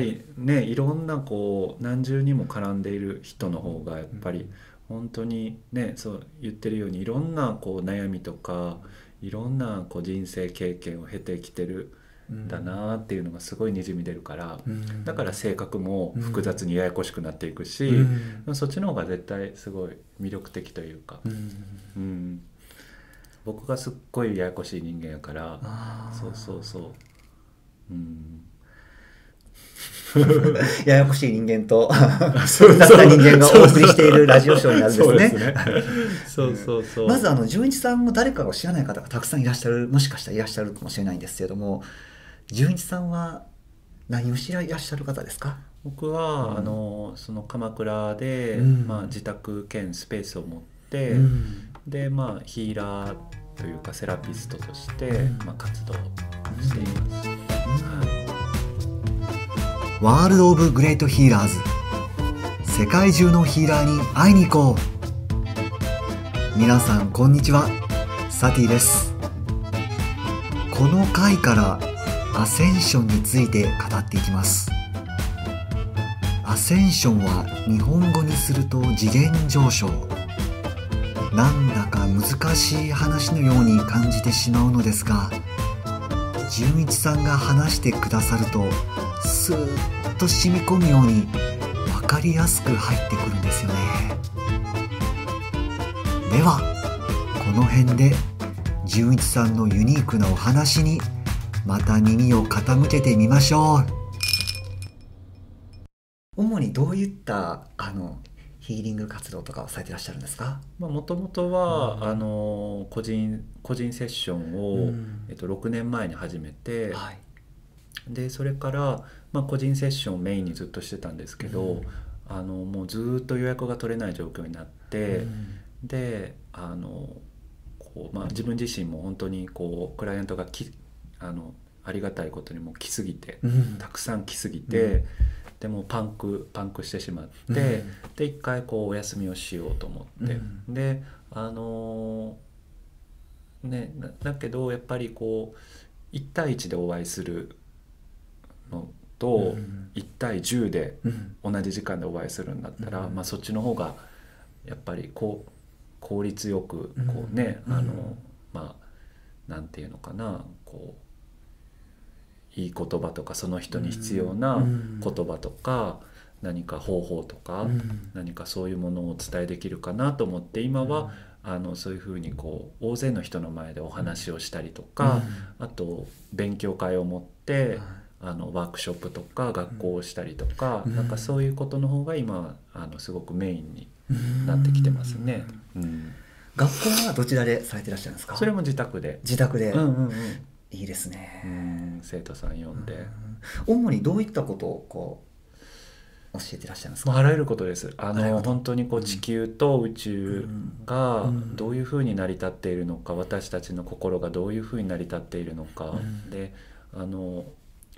りねいろんなこう何重にも絡んでいる人の方がやっぱり本当にねそう言ってるようにいろんなこう悩みとかいろんなこう人生経験を経てきてるんだなっていうのがすごいにじみ出るから、うん。だから性格も複雑にややこしくなっていくし、うん。そっちの方が絶対すごい魅力的というか、うん。うん。僕がすっごいややこしい人間やからそうそうそう。うん ややこしい人間とそう雑な人間がお送りしているラジオショーになるんですね。そうそうそう。まずあの純一さんも誰かを知らない方がたくさんいらっしゃるもしかしたらいらっしゃるかもしれないんですけれども純一さんは何を知らいらっしゃる方ですか？僕は、うん。あのその鎌倉で、うん。まあ、自宅兼スペースを持って、うん。でまあヒーラーというかセラピストとして、うん。まあ、活動しています。はいワールド・オブ・グレート・ヒーラーズ世界中のヒーラーに会いに行こう。皆さんこんにちは。サティです。この回からアセンションについて語っていきます。アセンションは日本語にすると次元上昇。なんだか難しい話のように感じてしまうのですが純一さんが話してくださるとスーッと染み込むように分かりやすく入ってくるんですよね。ではこの辺で純一さんのユニークなお話にまた耳を傾けてみましょう。主にどういったあのヒーリング活動とかをされてらっしゃるんですか？まあ、もともとは、うん。あの個人個人セッションを、うん。えっと、6年前に始めて、はい。でそれから、まあ、個人セッションをメインにずっとしてたんですけど、うん。あのもうずっと予約が取れない状況になって、であのこう、まあ、自分自身も本当にこうクライアントがきあのありがたいことにもう来すぎて、うん。たくさん来すぎて、うん。でもうパンクパンクしてしまって、うん。で一回こうお休みをしようと思って、うん。であのーねだだけどやっぱりこう1対1でお会いするのと、うん1対10でうん。同じ時間でお会いするんだったら、うん。まあ、そっちの方がやっぱりこう効率よくこうね、うん。あのうんまあなんていうのかなこういい言葉とかその人に必要なうん。言葉とか、何か方法とか、うん。何かそういうものをお伝えできるかなと思って今は、あのそういうふうにこう大勢の人の前でお話をしたりとか、あと勉強会を持って、あのワークショップとか学校をしたりとか、うん。なんかそういうことの方が今あのすごくメインになってきてますね。うん。学校はどちらでされてらっしゃるんですか？それも自宅で、自宅で、うんうんうん。いいですね、うん。生徒さん呼んで、主にどういったことをこう教えてらっしゃるんですか、あらゆることです。あの本当にこう地球と宇宙がうん。どういうふうに成り立っているのか、私たちの心がどういうふうに成り立っているのか、うん。であの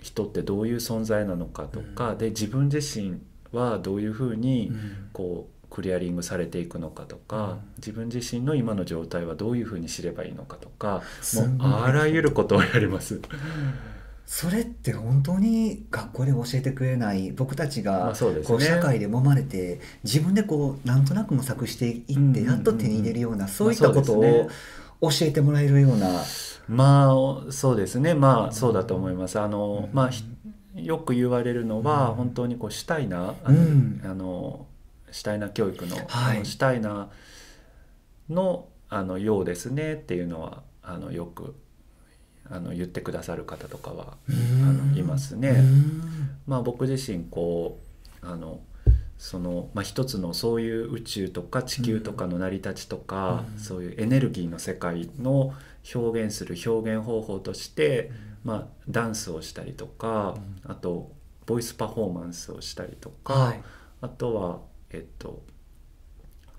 人ってどういう存在なのかとか、で自分自身はどういうふうにうん。こうクリアリングされていくのかとか、うん。自分自身の今の状態はどういうふうに知ればいいのかとかもうあらゆることをやります。それって本当に学校で教えてくれない僕たちまがこう社会で揉まれて自分でこうなんとなく模索していうんうんうんってやっと手に入れるようなそういったまあことを教えてもらえるような。まあそうですね。まあそうだと思います。あの、まあひよく言われるのは、うん。本当にこうシュタイナーあの,、うんあのシュタイナー教育の,、はい。シュタイナーのあのようですねっていうのはあのよくあの言ってくださる方とかはあのいますね。まあ、僕自身こうあのその、まあ、一つのそういう宇宙とか地球とかの成り立ちとか、うん。そういうエネルギーの世界の表現する表現方法として、まあ、ダンスをしたりとか、あとボイスパフォーマンスをしたりとか、はい。あとはえっと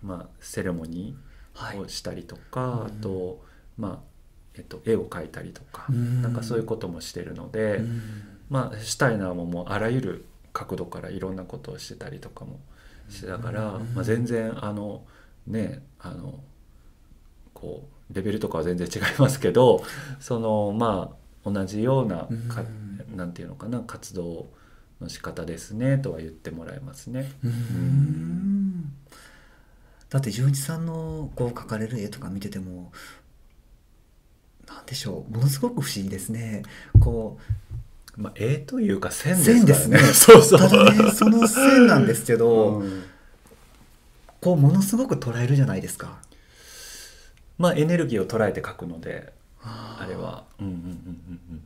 まあセレモニはい。ーをしたりとか、うん。あとまあえっと絵を描いたりとか、うん。なんかそういうこともしてるので。うん。まあ、シュタイナーももうあらゆる角度からいろんなことをしてたりとかもしてたから、うんまあ、全然あのねあのこうレベルとかは全然違いますけど そのまあ同じようなか、うんなんていうのかな活動の仕方ですねとは言ってもらえますね。うんだって純一さんのこう描かれる絵とか見ててもなんでしょうものすごく不思議ですね。こまあ、絵というか線うですから線ですね そうそう。ただねその線なんですけど、うんこうものすごく捉えるじゃないですかまあエネルギーを捉えて描くのでああれは。うんうんうんうん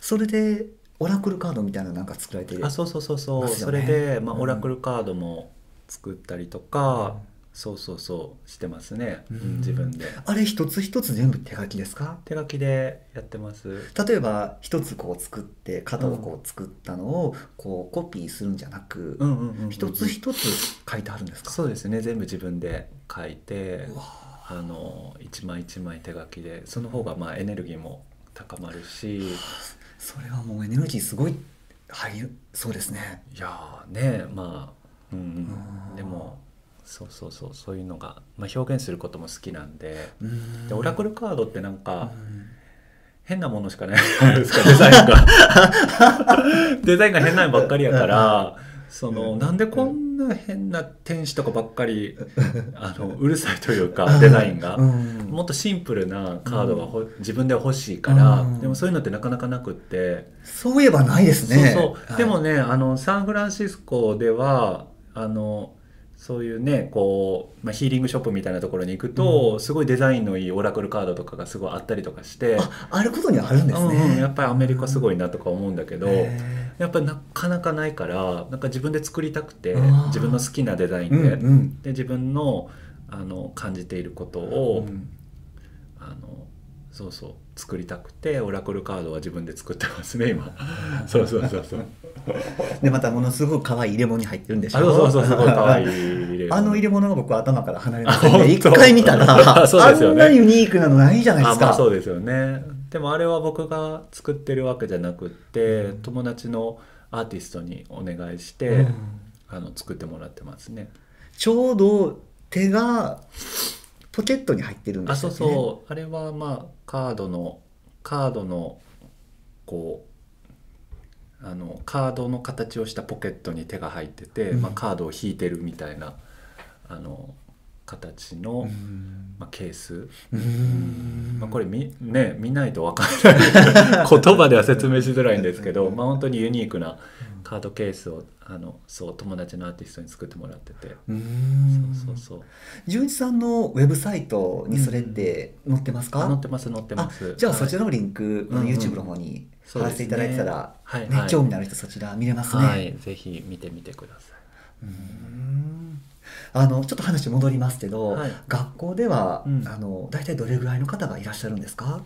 それでオラクルカードみたいなのなんか作られてうん。あそうそうそうそう。それで、まあ、うんオラクルカードも作ったりとか、そうそうそうしてますね、ううん。ん、自分で。あれ一つ一つ全部手書きですか？手書きでやってます。例えば一つこう作って型をこう作ったのをこうコピーするんじゃなく、一つ一つ書いてあるんですか？そうですね。全部自分で書いてあの一枚一枚手書きでその方がまあエネルギーも高まるし。それはもうエネルギーすごい入るそうですね。いやーねまあうんううんん。でもそうそうそうそういうのが、まあ、表現することも好きなんでうん。でオラクルカードってなんうかん変なものしかないじゃないですか デザインが。デザインが変なのばっかりやからそのなんでこんな変な天使とかばっかり あのうるさいというかデザインが。う。ん。もっとシンプルなカードがほ、自分で欲しいから、うん。でもそういうのってなかなかなくって、そういえばないですね。そうでもねあのサンフランシスコではあのそういうねこう、まあ、ヒーリングショップみたいなところに行くと、すごいデザインのいいオラクルカードとかがすごいあったりとかして、ああることにはあるんですね、うんうんやっぱりアメリカすごいなとか思うんだけど、へやっぱりなかなかないからなんか自分で作りたくて自分の好きなデザインーで,、うんうん。で自分のあの感じていることを、うん。あのそうそう作りたくてオラクルカードは自分で作ってますね今。そうそうそうそう。でまたものすごく可愛い入れ物に入ってるんでしょ？あそうそうそうすごい可愛い入れ物。あの入れ物が僕は頭から離れません一回見たらそうですよね。あんなユニークなのないじゃないですか。あまあそうですよね。でもあれは僕が作ってるわけじゃなくって友達のアーティストにお願いして、うん。あの作ってもらってますね。ちょうど手がポケットに入ってるんであそうすよね。そうあれはまあカードのカードのこうあのカードの形をしたポケットに手が入ってて、うん。まあ、カードを引いてるみたいなあの形の、うんまあ、ケース、うん。まあ、これ見,、ね、見ないと分かんない言葉では説明しづらいんですけど、まあ、本当にユニークなカードケースをあのそう友達のアーティストに作ってもらってて、うん。そうそうそう。純一さんのウェブサイトにそれって載ってますか、あ載ってます載ってます。じゃあそちららのリンク、うんうん。YouTube の方に貼らせていただいてたら、はい、ねはい。興味のある人そちら見れますね、はい、ぜひ見てみてください。うん。あのちょっと話戻りますけど、はい。学校では、うん。あの大体どれぐらいの方がいらっしゃるんですか？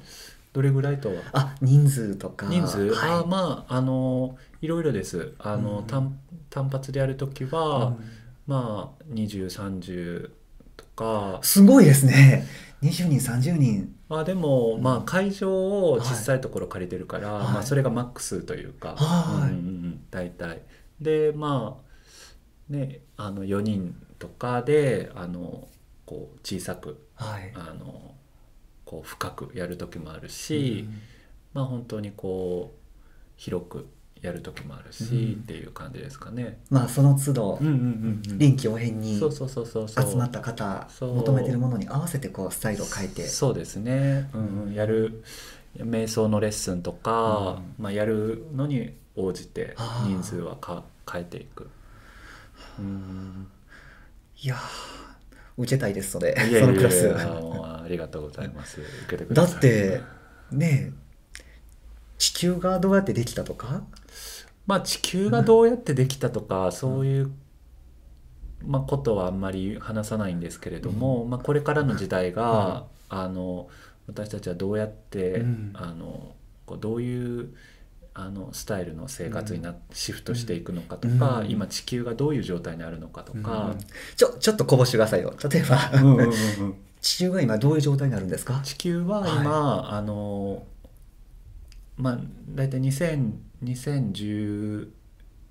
どれぐらいとは？あ人数とか。人数、はい。あまああのいろいろです。あの、うん。単単発でやるときは、うん。まあ2030とか。すごいですね。20人30人。あでも、うん。まあ会場を小さいところ借りてるから、はい。まあ、それがマックスというか、はい。うんうんうん、大体。でまあねあの4人とかであのこう小さくはい。あのこう深くやる時もあるし、まあ本当にこう広くやる時もあるし、うん。っていう感じですかね。まあその都度、うんうんうんうん。臨機応変に集まった方求めてるものに合わせてこうスタイルを変えて。そうですね、うんうん、やる瞑想のレッスンとか、まあ、やるのに応じて人数はか変えていく。うん。いやー受けたいですそれ。そのクラス。ありがとうございます。受けてくだださい。ってねえ地球がどうやってできたとか？まあ地球がどうやってできたとか、そういう、まあ、ことはあんまり話さないんですけれども、まあ、これからの時代が、あの私たちはどうやって、うん。あのこうどういうあのスタイルの生活にな、シフトしていくのかとか、うん。今地球がどういう状態にあるのかとかうん、ちょちょっとこぼしてくださいよ。例えば、地球が今どういう状態になるんですか？地球は今、あのまあ大体2000 2012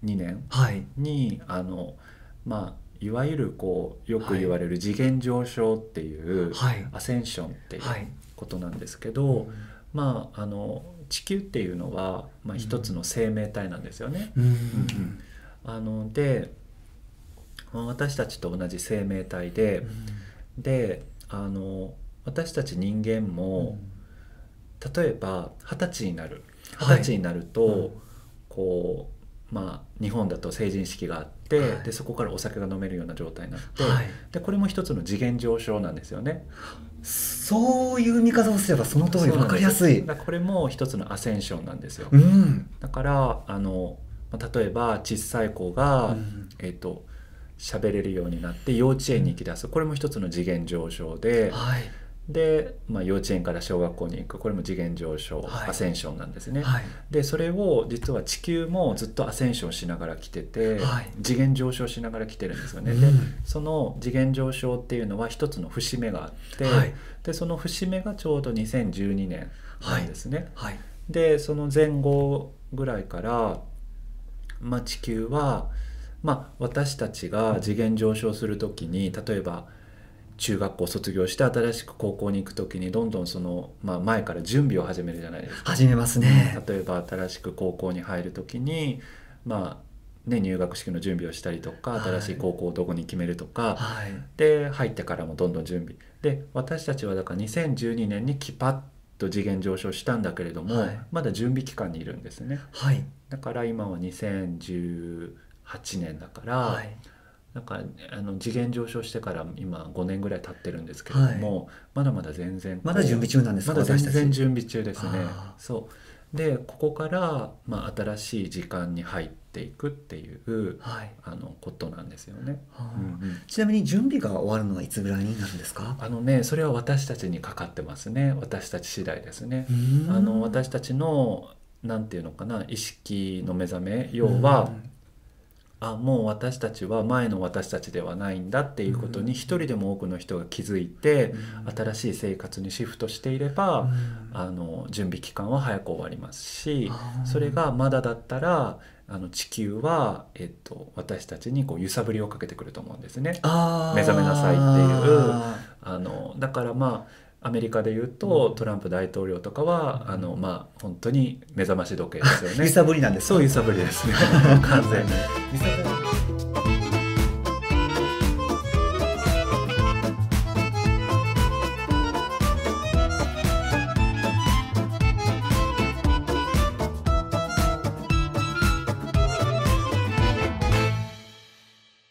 年はい。にあのまあいわゆるこうよく言われる次元上昇っていう、はい。アセンションっていうはい。ことなんですけど、まああの地球っていうのは、まあ、一つの生命体なんですよね。うん。うん。あのでまあ私たちと同じ生命体で、であの私たち人間も、例えば二十歳になる。二はい。十歳になると、うん。こうまあ日本だと成人式があって、はい。でそこからお酒が飲めるような状態になって、はい。でこれも一つの次元上昇なんですよね。そういう見方をすればその通り分かりやすい。これも一つのアセンションなんですよ。うん。だからあのまあ例えば小さい子が、うん。えっ、と喋れるようになって幼稚園に行き出す。これも一つの次元上昇で、はいで、まあ、幼稚園から小学校に行く。これも次元上昇、はい。アセンションなんですね。はい。でそれを実は地球もずっとアセンションしながら来てて、はい。次元上昇しながら来てるんですよね。うん。でその次元上昇っていうのは一つの節目があって、はい。でその節目がちょうど2012年なんですね。はい。でその前後ぐらいから、まあ、地球は、まあ、私たちが次元上昇する時に例えば中学校卒業して新しく高校に行く時にどんどんその、まあ、前から準備を始めるじゃないですか。始めますね。例えば新しく高校に入る時に、まあね、入学式の準備をしたりとかはい。新しい高校をどこに決めるとか、はい。で入ってからもどんどん準備。で私たちはだから2012年にキパッと次元上昇したんだけれども、はい。まだ準備期間にいるんですね。はい。だから今は2018年だから、はいなんかあの次元上昇してから今5年ぐらい経ってるんですけれども、まだまだ全然まだ準備中なんですかまだ全然準備中ですね。そう。でここから、まあ、新しい時間に入っていくっていうはい。あのことなんですよね、はあうんうん。ちなみに準備が終わるのはいつぐらいになるんですか？あのねそれは私たちにかかってますね。私たち次第ですね。あの私たちのなんていうのかな意識の目覚め要は、あもう私たちは前の私たちではないんだっていうことに一人でも多くの人が気づいて、新しい生活にシフトしていれば、あの準備期間は早く終わりますしあー。それがまだだったらあの地球は、えっと、私たちにこう揺さぶりをかけてくると思うんですね。目覚めなさいっていう。あのだからまあアメリカでいうと、トランプ大統領とかは、あのまあ本当に目覚まし時計ですよね。揺さぶりなんですかそう揺さぶりですね 完全に。